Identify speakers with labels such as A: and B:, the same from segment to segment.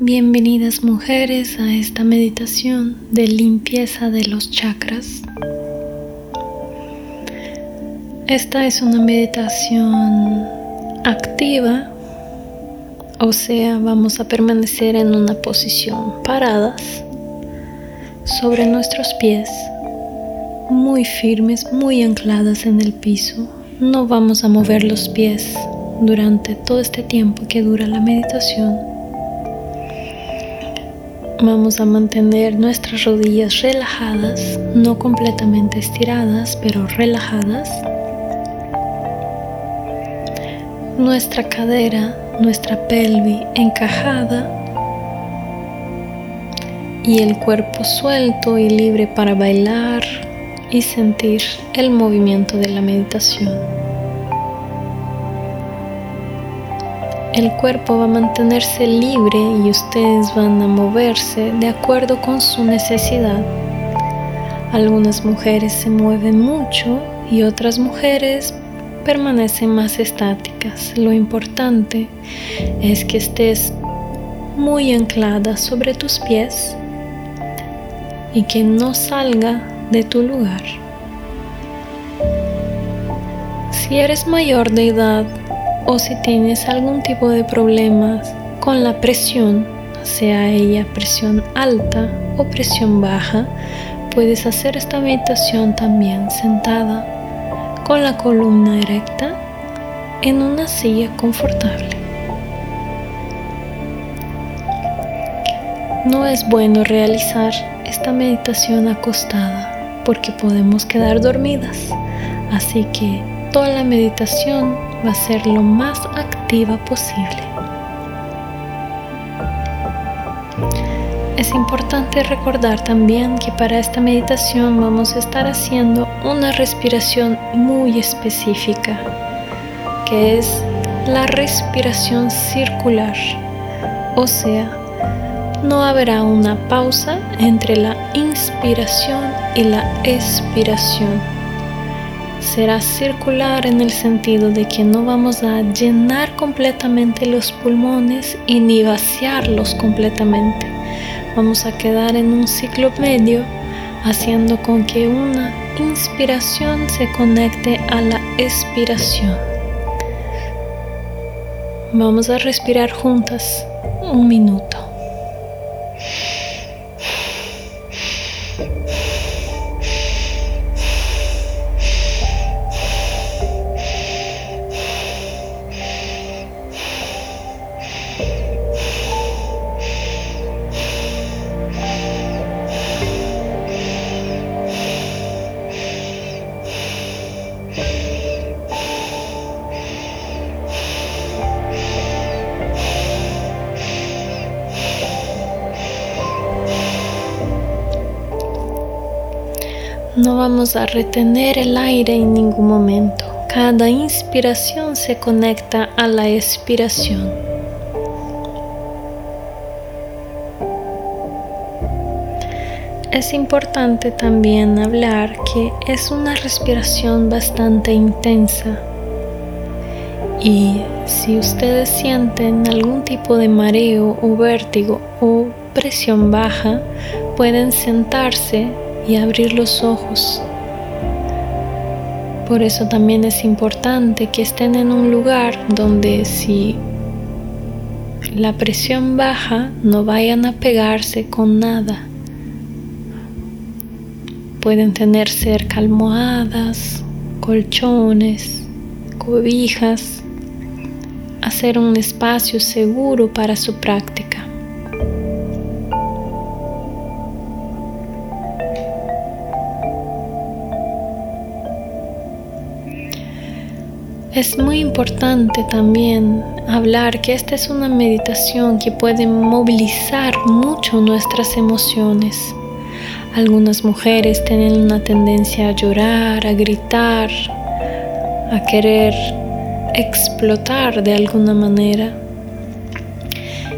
A: Bienvenidas mujeres a esta meditación de limpieza de los chakras. Esta es una meditación activa, o sea, vamos a permanecer en una posición paradas sobre nuestros pies, muy firmes, muy ancladas en el piso. No vamos a mover los pies durante todo este tiempo que dura la meditación Vamos a mantener nuestras rodillas relajadas, no completamente estiradas, pero relajadas. Nuestra cadera, nuestra pelvis encajada y el cuerpo suelto y libre para bailar y sentir el movimiento de la meditación. El cuerpo va a mantenerse libre y ustedes van a moverse de acuerdo con su necesidad. Algunas mujeres se mueven mucho y otras mujeres permanecen más estáticas. Lo importante es que estés muy anclada sobre tus pies y que no salga de tu lugar. Si eres mayor de edad, o si tienes algún tipo de problemas con la presión, sea ella presión alta o presión baja, puedes hacer esta meditación también sentada con la columna erecta en una silla confortable. No es bueno realizar esta meditación acostada porque podemos quedar dormidas, así que toda la meditación va a ser lo más activa posible. Es importante recordar también que para esta meditación vamos a estar haciendo una respiración muy específica, que es la respiración circular, o sea, no habrá una pausa entre la inspiración y la expiración será circular en el sentido de que no vamos a llenar completamente los pulmones y ni vaciarlos completamente. Vamos a quedar en un ciclo medio haciendo con que una inspiración se conecte a la expiración. Vamos a respirar juntas un minuto. Vamos a retener el aire en ningún momento. Cada inspiración se conecta a la expiración. Es importante también hablar que es una respiración bastante intensa y si ustedes sienten algún tipo de mareo o vértigo o presión baja, pueden sentarse y abrir los ojos. Por eso también es importante que estén en un lugar donde si la presión baja no vayan a pegarse con nada. Pueden tener cerca almohadas, colchones, cobijas, hacer un espacio seguro para su práctica. Es muy importante también hablar que esta es una meditación que puede movilizar mucho nuestras emociones. Algunas mujeres tienen una tendencia a llorar, a gritar, a querer explotar de alguna manera.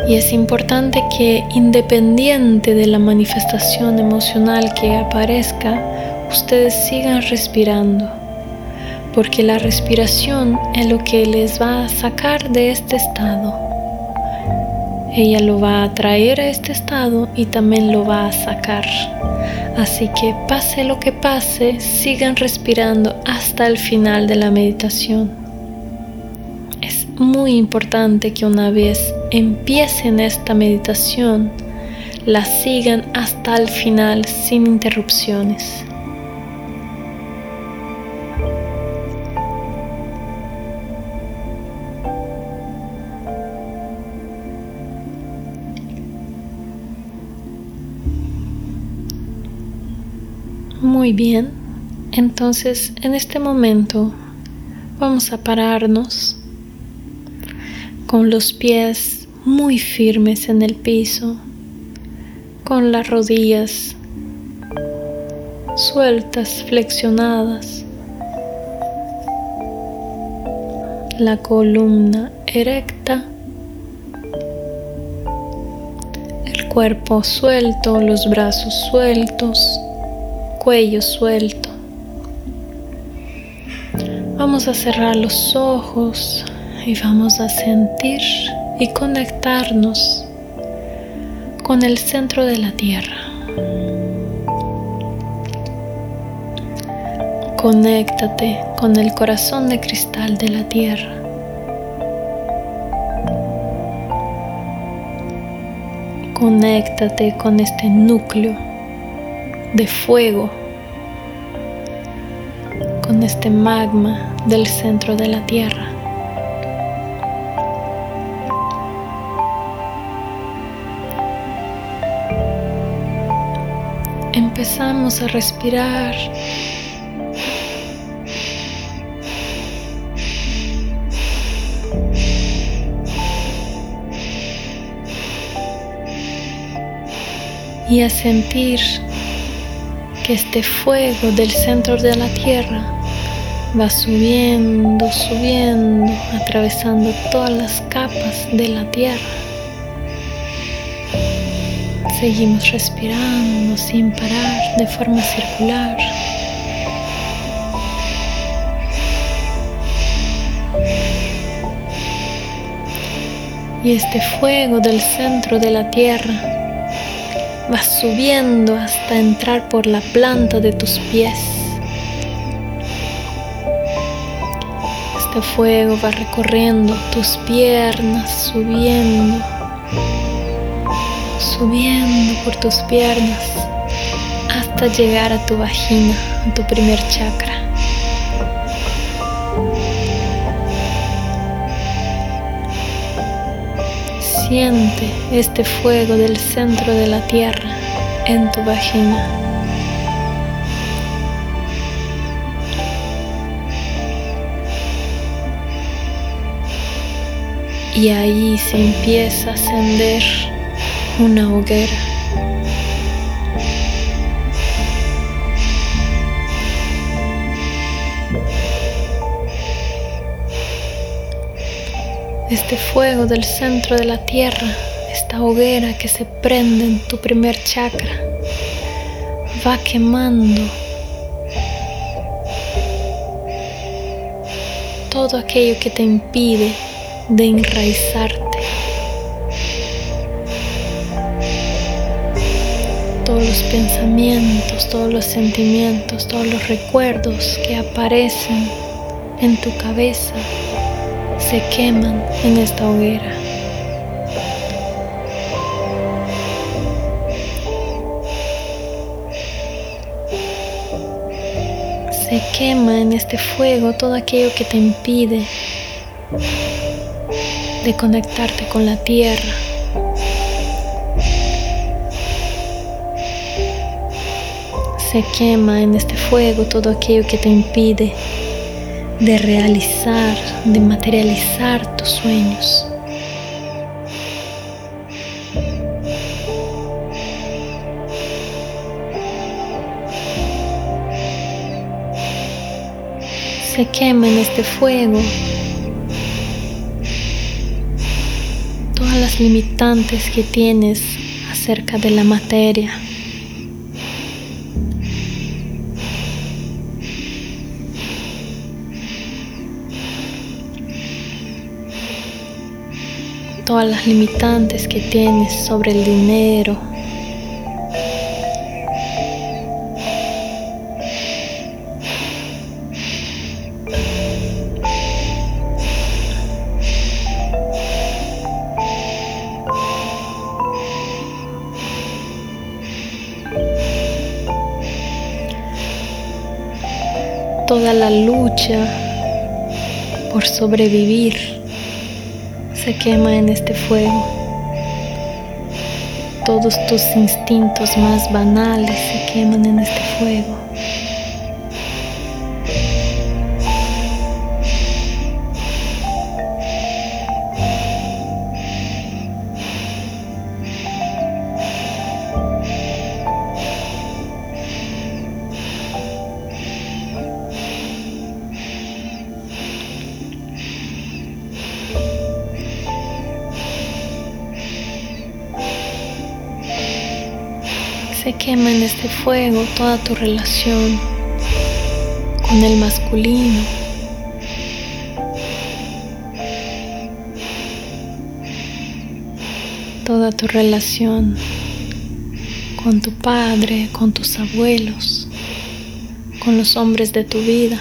A: Y es importante que independiente de la manifestación emocional que aparezca, ustedes sigan respirando porque la respiración es lo que les va a sacar de este estado. ella lo va a traer a este estado y también lo va a sacar. Así que pase lo que pase, sigan respirando hasta el final de la meditación. Es muy importante que una vez empiecen esta meditación, la sigan hasta el final sin interrupciones. Muy bien, entonces en este momento vamos a pararnos con los pies muy firmes en el piso, con las rodillas sueltas, flexionadas, la columna erecta, el cuerpo suelto, los brazos sueltos cuello suelto. Vamos a cerrar los ojos y vamos a sentir y conectarnos con el centro de la tierra. Conéctate con el corazón de cristal de la tierra. Conéctate con este núcleo de fuego con este magma del centro de la Tierra. Empezamos a respirar y a sentir que este fuego del centro de la tierra va subiendo, subiendo, atravesando todas las capas de la tierra. Seguimos respirando sin parar de forma circular. Y este fuego del centro de la tierra va subiendo hasta entrar por la planta de tus pies. Este fuego va recorriendo tus piernas, subiendo, subiendo por tus piernas hasta llegar a tu vagina, a tu primer chakra. Siente este fuego del centro de la tierra en tu vagina. Y ahí se empieza a ascender una hoguera. Este fuego del centro de la tierra, esta hoguera que se prende en tu primer chakra, va quemando todo aquello que te impide de enraizarte. Todos los pensamientos, todos los sentimientos, todos los recuerdos que aparecen en tu cabeza se queman en esta hoguera. Se quema en este fuego todo aquello que te impide de conectarte con la tierra. Se quema en este fuego todo aquello que te impide de realizar, de materializar tus sueños. Se quema en este fuego todas las limitantes que tienes acerca de la materia. Todas las limitantes que tienes sobre el dinero, toda la lucha por sobrevivir se quema en este fuego. Todos tus instintos más banales se queman en este fuego. Fuego toda tu relación con el masculino. Toda tu relación con tu padre, con tus abuelos, con los hombres de tu vida.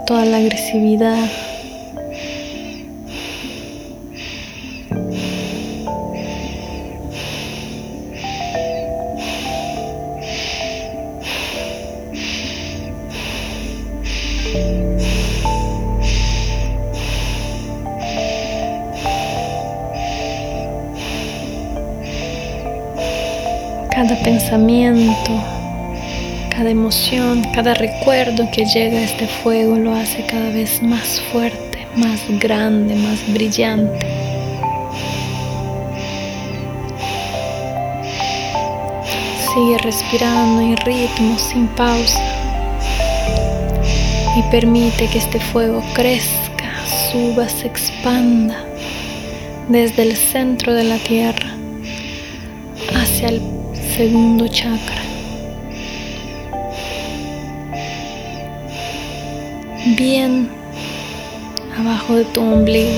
A: Toda la agresividad. Cada recuerdo que llega a este fuego lo hace cada vez más fuerte, más grande, más brillante. Sigue respirando en ritmo, sin pausa. Y permite que este fuego crezca, suba, se expanda desde el centro de la tierra hacia el segundo chakra. Bien abajo de tu ombligo.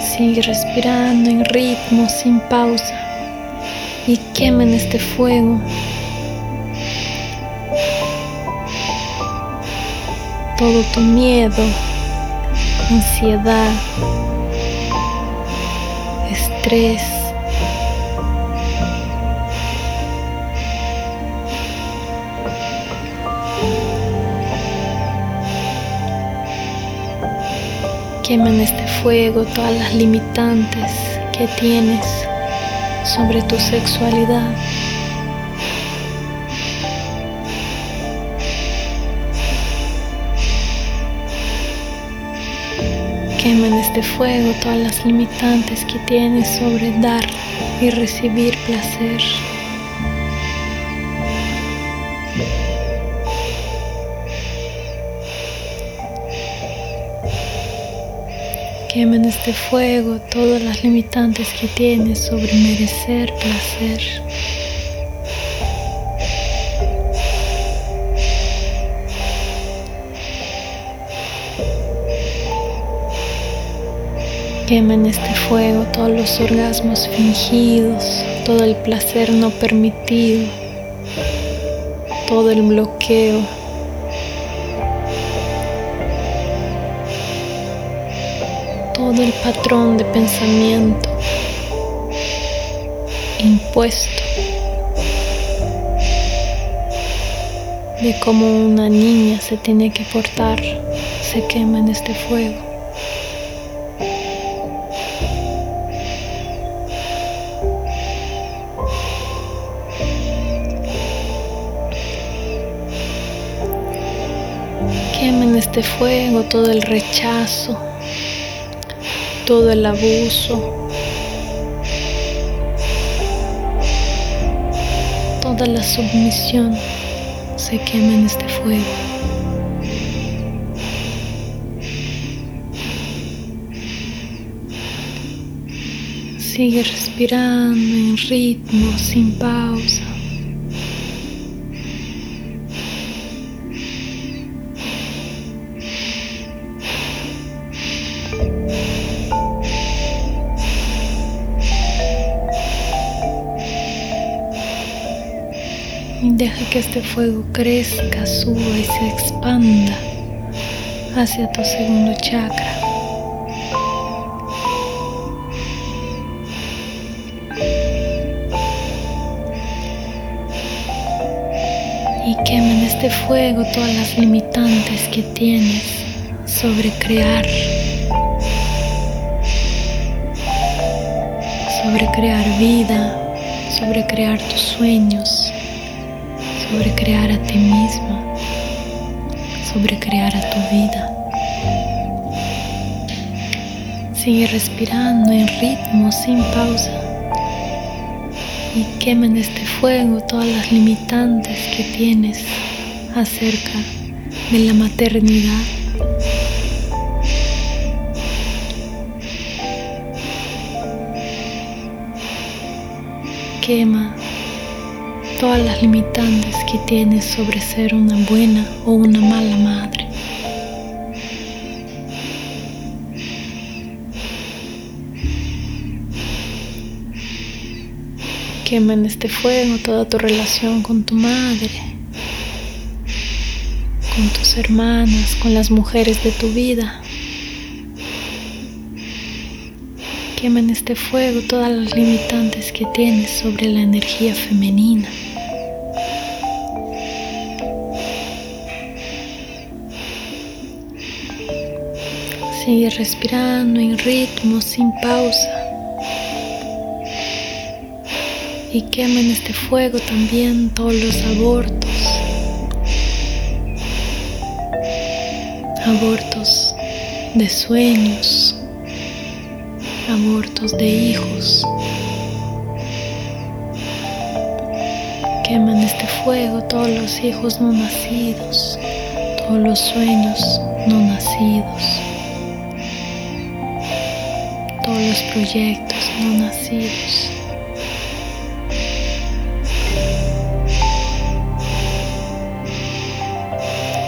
A: Sigue respirando en ritmo, sin pausa. Y quema en este fuego todo tu miedo, ansiedad, estrés. Quema en este fuego todas las limitantes que tienes sobre tu sexualidad. Quema en este fuego todas las limitantes que tienes sobre dar y recibir placer. Quema en este fuego todas las limitantes que tienes sobre merecer placer. Quema en este fuego todos los orgasmos fingidos, todo el placer no permitido, todo el bloqueo todo el patrón de pensamiento impuesto de cómo una niña se tiene que portar se quema en este fuego. Quema en este fuego todo el rechazo todo el abuso, toda la submisión se quema en este fuego. Sigue respirando en ritmo, sin pausa. Deja que este fuego crezca, suba y se expanda hacia tu segundo chakra. Y quema en este fuego todas las limitantes que tienes sobre crear, sobre crear vida, sobre crear tus sueños sobre crear a ti misma, sobre crear a tu vida. Sigue respirando en ritmo sin pausa y quema en este fuego todas las limitantes que tienes acerca de la maternidad. Quema todas las limitantes que tienes sobre ser una buena o una mala madre. Quema en este fuego toda tu relación con tu madre, con tus hermanas, con las mujeres de tu vida. Quema en este fuego todas las limitantes que tienes sobre la energía femenina. Sigue respirando en ritmo sin pausa. Y quema en este fuego también todos los abortos. Abortos de sueños. Abortos de hijos. Quema en este fuego todos los hijos no nacidos. Todos los sueños no nacidos los proyectos no nacidos.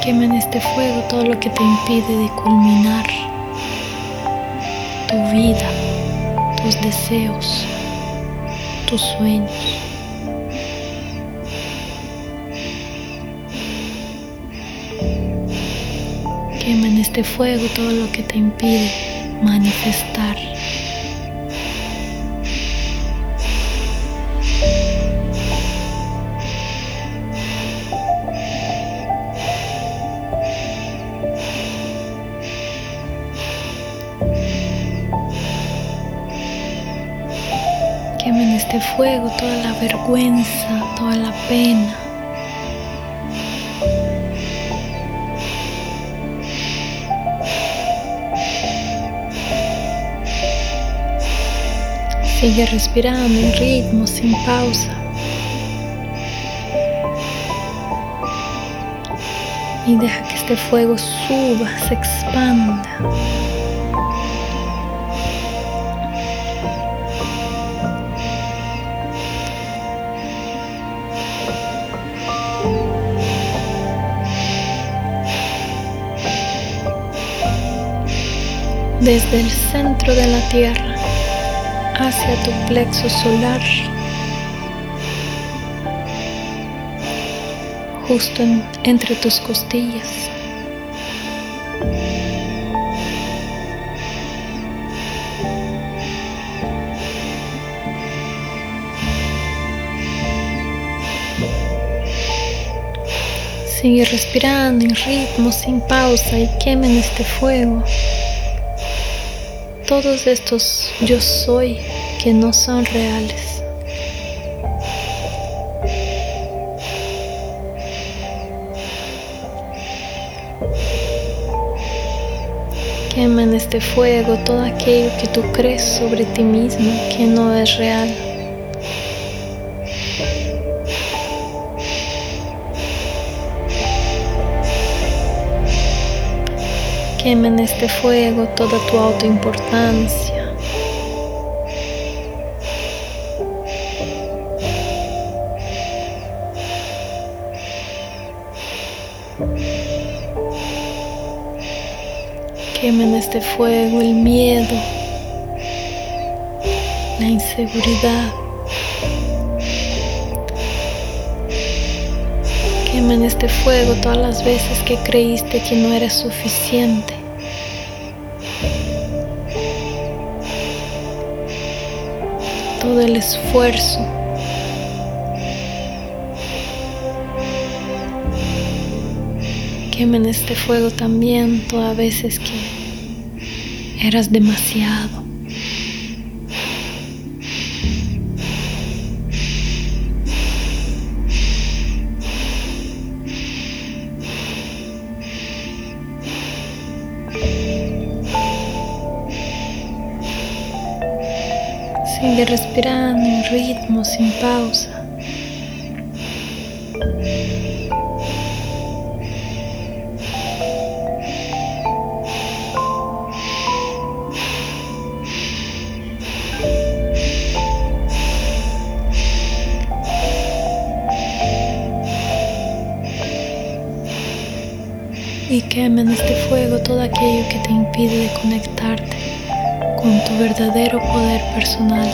A: Quema en este fuego todo lo que te impide de culminar tu vida, tus deseos, tus sueños. Quema en este fuego todo lo que te impide manifestar Quema en este fuego toda la vergüenza, toda la pena. Sigue respirando en ritmo, sin pausa. Y deja que este fuego suba, se expanda. desde el centro de la tierra hacia tu plexo solar, justo entre tus costillas. Sigue respirando en ritmo sin pausa y quemen este fuego todos estos yo soy que no son reales. Quema en este fuego todo aquello que tú crees sobre ti mismo que no es real. Quema en este fuego toda tu autoimportancia. Quema en este fuego el miedo, la inseguridad. Quema en este fuego todas las veces que creíste que no eras suficiente. Todo el esfuerzo Quema en este fuego también todas veces que eras demasiado. Sigue respirando en ritmo, sin pausa. y quema en este fuego todo aquello que te impide de conectarte con tu verdadero poder personal.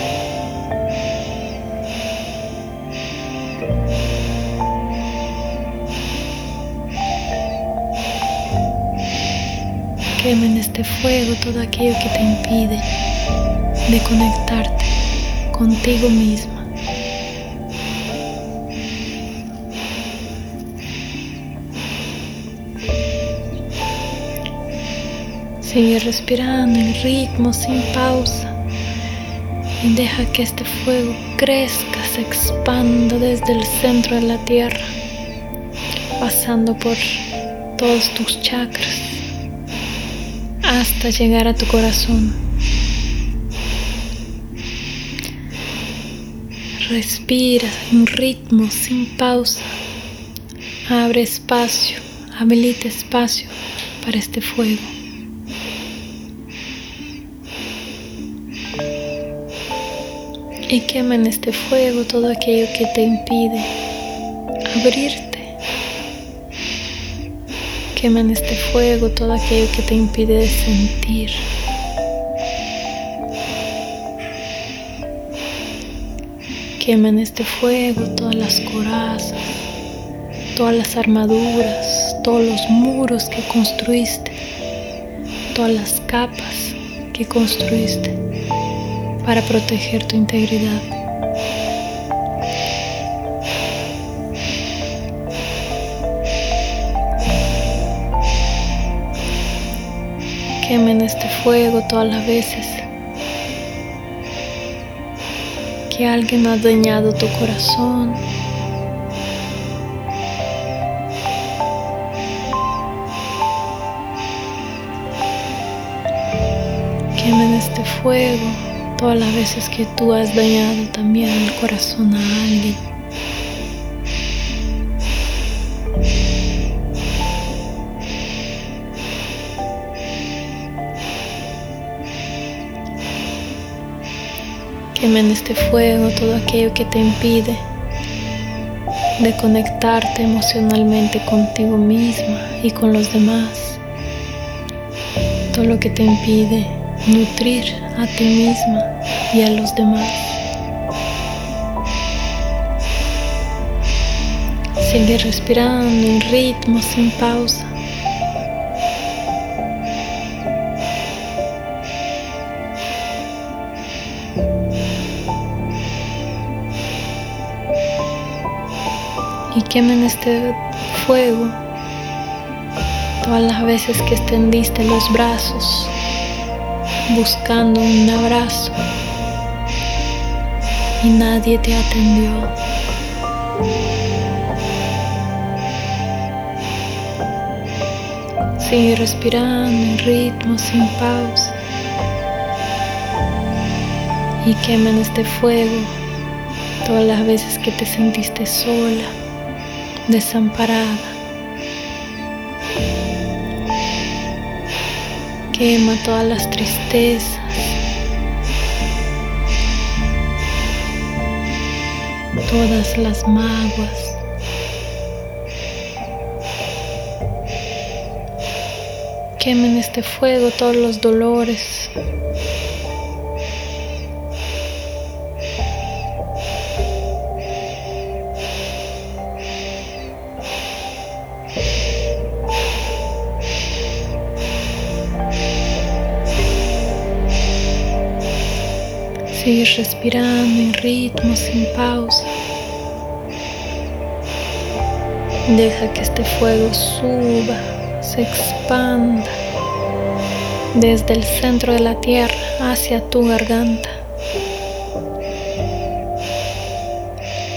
A: Quema en este fuego todo aquello que te impide de conectarte contigo mismo. Sigue respirando en ritmo sin pausa y deja que este fuego crezca, se expanda desde el centro de la tierra, pasando por todos tus chakras hasta llegar a tu corazón. Respira en ritmo sin pausa. Abre espacio, habilita espacio para este fuego. Y quema en este fuego todo aquello que te impide abrirte. Quema en este fuego todo aquello que te impide sentir. Quema en este fuego todas las corazas, todas las armaduras, todos los muros que construiste, todas las capas que construiste para proteger tu integridad. Quema en este fuego todas las veces que alguien ha dañado tu corazón. Quema en este fuego todas las veces que tú has dañado también el corazón a alguien. Quema en este fuego todo aquello que te impide de conectarte emocionalmente contigo misma y con los demás. Todo lo que te impide nutrir a ti misma y a los demás. Sigue respirando en ritmo sin pausa. Y quema en este fuego todas las veces que extendiste los brazos buscando un abrazo y nadie te atendió. Sigue respirando en ritmo, sin pausa. Y quema en este fuego todas las veces que te sentiste sola, desamparada. Quema todas las tristezas. Todas las maguas. Quemen este fuego todos los dolores. Sigue respirando en ritmo sin pausa. Deja que este fuego suba se expanda desde el centro de la tierra hacia tu garganta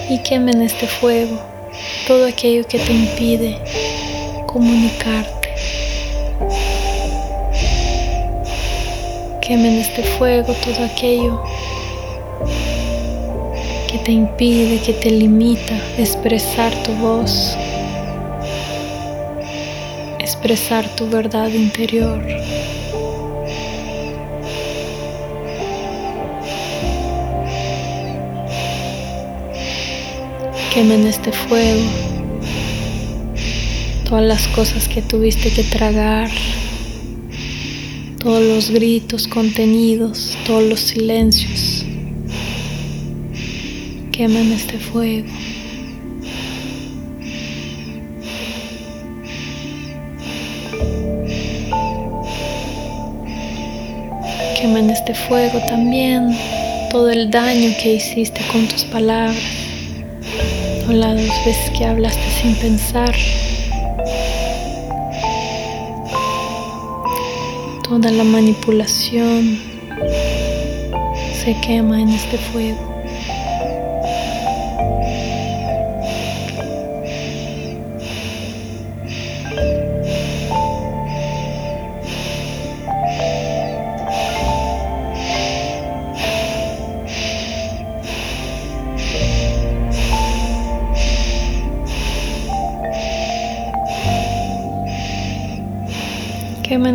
A: y queme en este fuego todo aquello que te impide comunicarte. Queme en este fuego todo aquello que te impide, que te limita expresar tu voz expresar tu verdad interior. Quema en este fuego todas las cosas que tuviste que tragar, todos los gritos contenidos, todos los silencios. Quema en este fuego. quema en este fuego también todo el daño que hiciste con tus palabras o las veces que hablaste sin pensar. Toda la manipulación se quema en este fuego.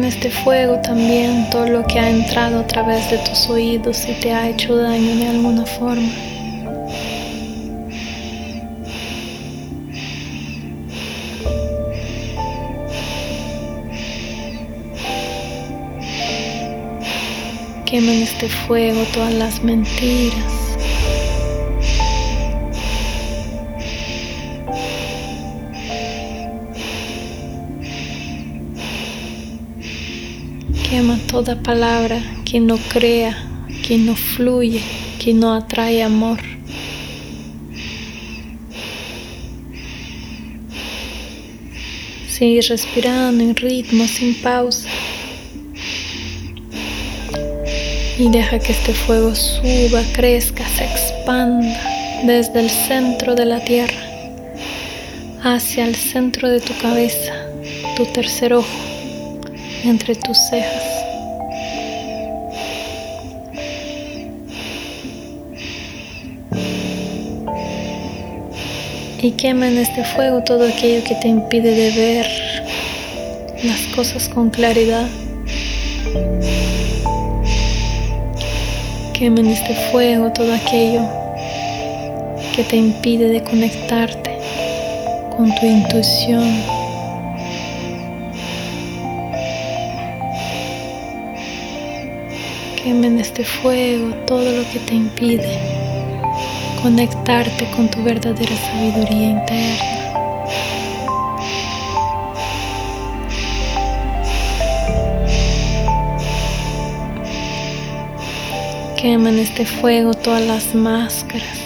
A: Este fuego también todo lo que ha entrado a través de tus oídos y te ha hecho daño de alguna forma. Quema en este fuego todas las mentiras Toda palabra que no crea, que no fluye, que no atrae amor. Sigue respirando en ritmo, sin pausa. Y deja que este fuego suba, crezca, se expanda desde el centro de la tierra hacia el centro de tu cabeza, tu tercer ojo entre tus cejas. Y quema en este fuego todo aquello que te impide de ver las cosas con claridad. Quema en este fuego todo aquello que te impide de conectarte con tu intuición. Quema en este fuego todo lo que te impide conectarte con tu verdadera sabiduría interna. Quema en este fuego todas las máscaras.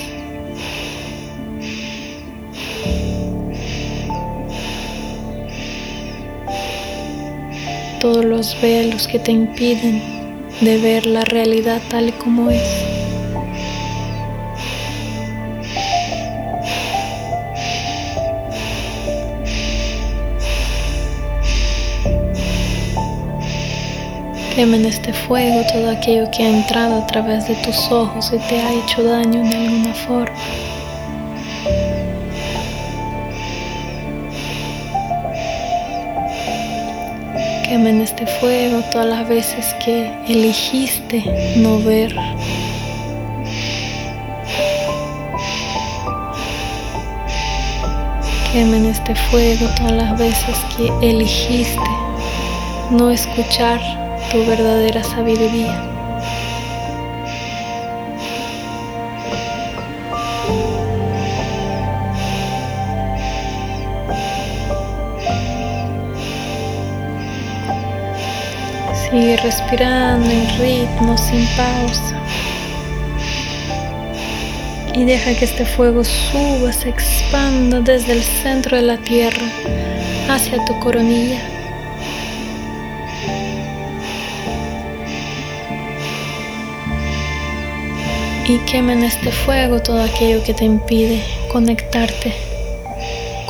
A: Todos los velos que te impiden de ver la realidad tal como es. Quema en este fuego todo aquello que ha entrado a través de tus ojos y te ha hecho daño de alguna forma. Quema en este fuego todas las veces que elegiste no ver. Quema en este fuego todas las veces que elegiste no escuchar tu verdadera sabiduría. Sigue respirando en ritmo, sin pausa. Y deja que este fuego suba, se expanda desde el centro de la tierra hacia tu coronilla. y quema en este fuego todo aquello que te impide conectarte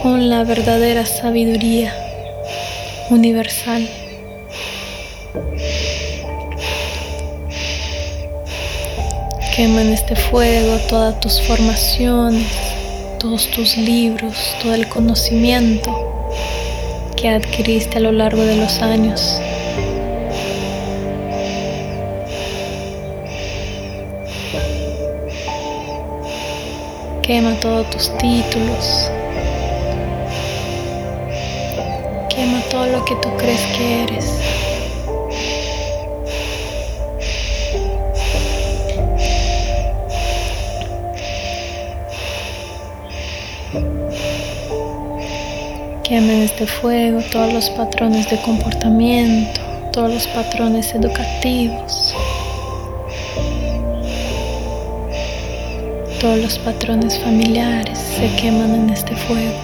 A: con la verdadera sabiduría universal. Quema en este fuego todas tus formaciones, todos tus libros, todo el conocimiento que adquiriste a lo largo de los años. Quema todos tus títulos. Quema todo lo que tú crees que eres. Quema en este fuego todos los patrones de comportamiento, todos los patrones educativos. Todos los patrones familiares se queman en este fuego.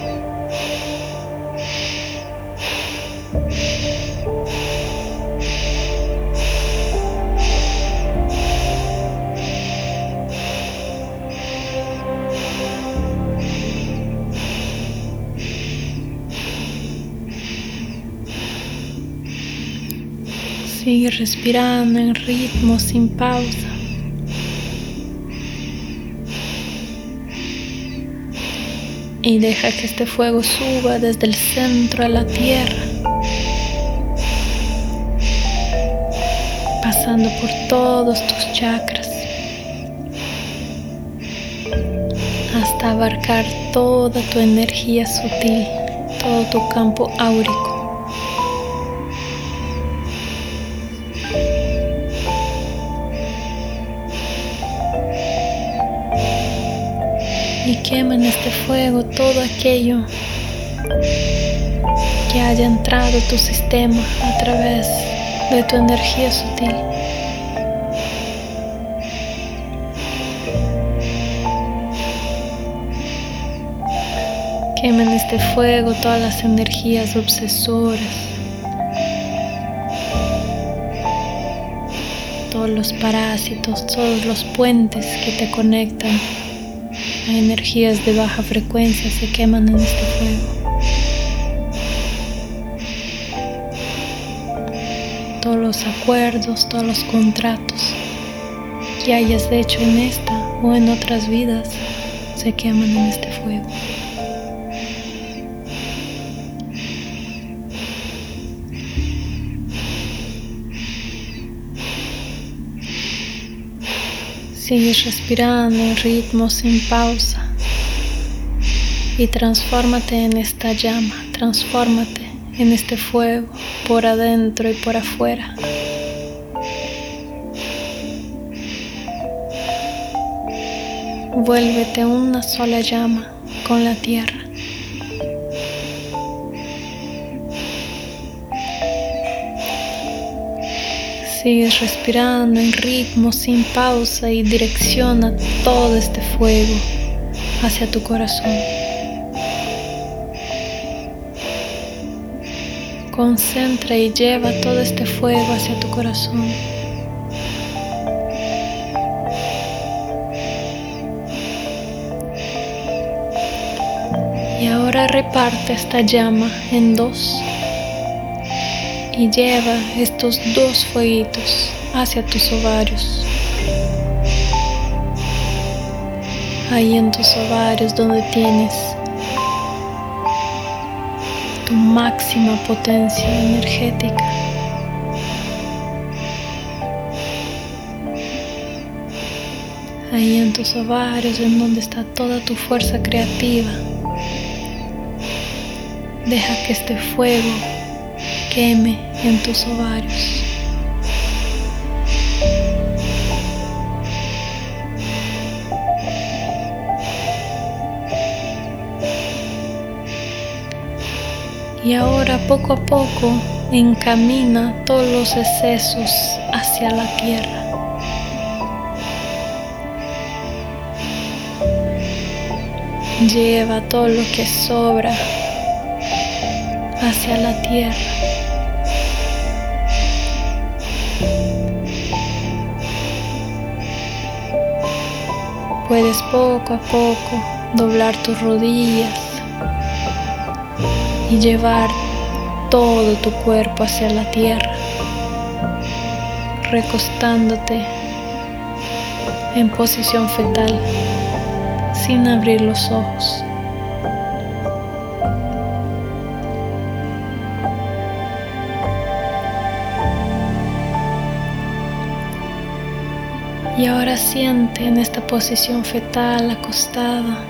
A: Respirando en ritmo sin pausa. y deja que este fuego suba desde el centro a la tierra, pasando por todos tus chakras, hasta abarcar toda tu energía sutil, todo tu campo áurico. Quema en este fuego todo aquello que haya entrado a tu sistema a través de tu energía sutil. Quema en este fuego todas las energías obsesoras, todos los parásitos, todos los puentes que te conectan energías de baja frecuencia se queman en este fuego. Todos los acuerdos, todos los contratos que hayas hecho en esta o en otras vidas se queman en este fuego. Sigues respirando en ritmo sin pausa y transfórmate en esta llama, transfórmate en este fuego por adentro y por afuera. Vuélvete una sola llama con la tierra. Sigues respirando en ritmo sin pausa y direcciona todo este fuego hacia tu corazón. Concentra y lleva todo este fuego hacia tu corazón. Y ahora reparte esta llama en dos y lleva estos dos fueguitos hacia tus ovarios. Ahí en tus ovarios donde tienes tu máxima potencia energética. Ahí en tus ovarios en donde está toda tu fuerza creativa. Deja que este fuego queme en tus ovarios. Y ahora poco a poco encamina todos los excesos hacia la tierra. Lleva todo lo que sobra hacia la tierra. Puedes poco a poco doblar tus rodillas y llevar todo tu cuerpo hacia la tierra, recostándote en posición fetal sin abrir los ojos. Y ahora siente en esta posición fetal acostada,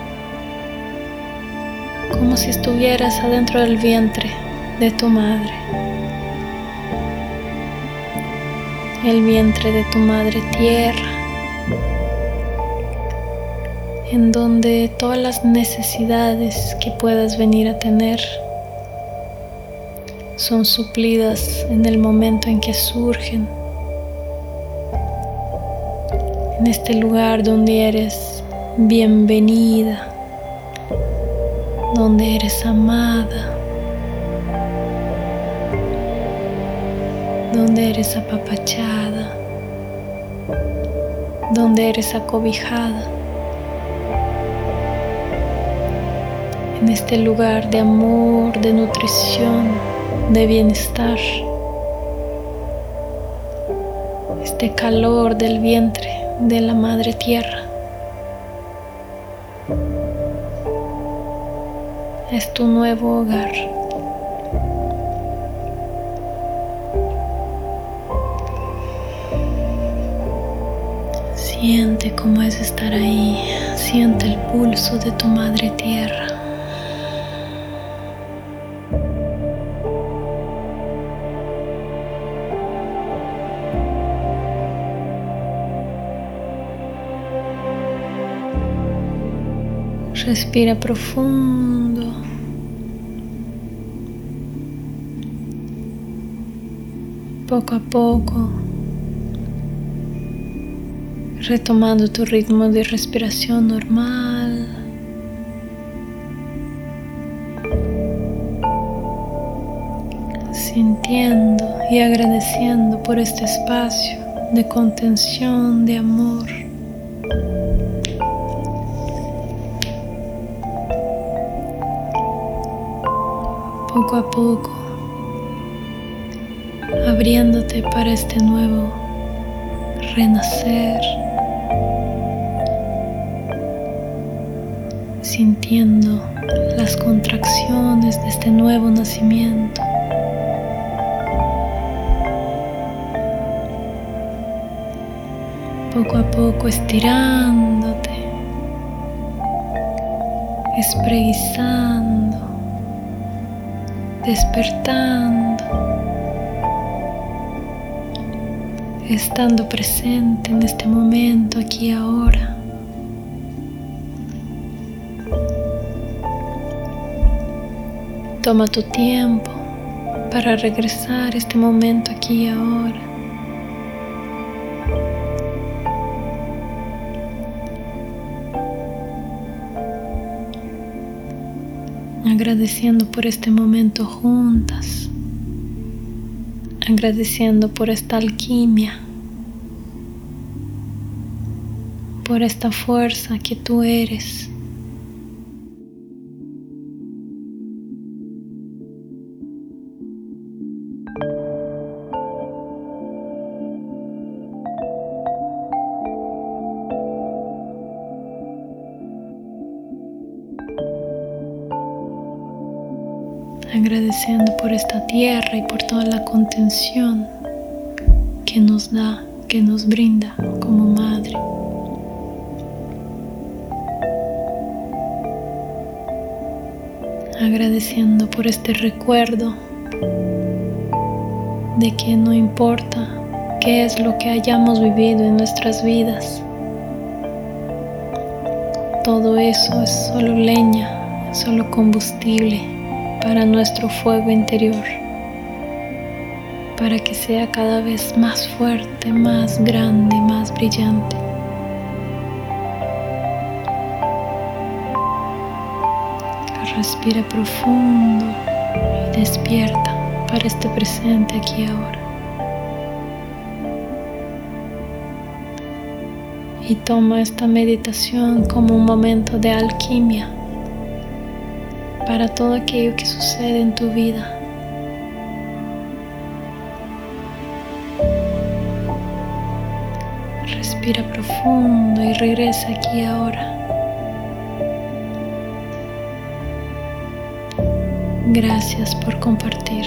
A: como si estuvieras adentro del vientre de tu madre. El vientre de tu madre tierra, en donde todas las necesidades que puedas venir a tener son suplidas en el momento en que surgen este lugar donde eres bienvenida, donde eres amada, donde eres apapachada, donde eres acobijada. En este lugar de amor, de nutrición, de bienestar. Este calor del vientre de la Madre Tierra. Es tu nuevo hogar. Siente cómo es estar ahí, siente el pulso de tu Madre Tierra. Respira profundo. Poco a poco, retomando tu ritmo de respiración normal. Sintiendo y agradeciendo por este espacio de contención, de amor. Poco a poco, abriéndote para este nuevo renacer, sintiendo las contracciones de este nuevo nacimiento. Poco a poco estirándote, espreguizando despertando, estando presente en este momento, aquí y ahora. Toma tu tiempo para regresar este momento aquí y ahora. Agradeciendo por este momento juntas, agradeciendo por esta alquimia, por esta fuerza que tú eres. Tierra y por toda la contención que nos da, que nos brinda como madre. Agradeciendo por este recuerdo de que no importa qué es lo que hayamos vivido en nuestras vidas, todo eso es solo leña, solo combustible para nuestro fuego interior, para que sea cada vez más fuerte, más grande, más brillante. Respira profundo y despierta para este presente aquí ahora. y toma esta meditación como un momento de alquimia para todo aquello que sucede en tu vida. Respira profundo y regresa aquí ahora. Gracias por compartir.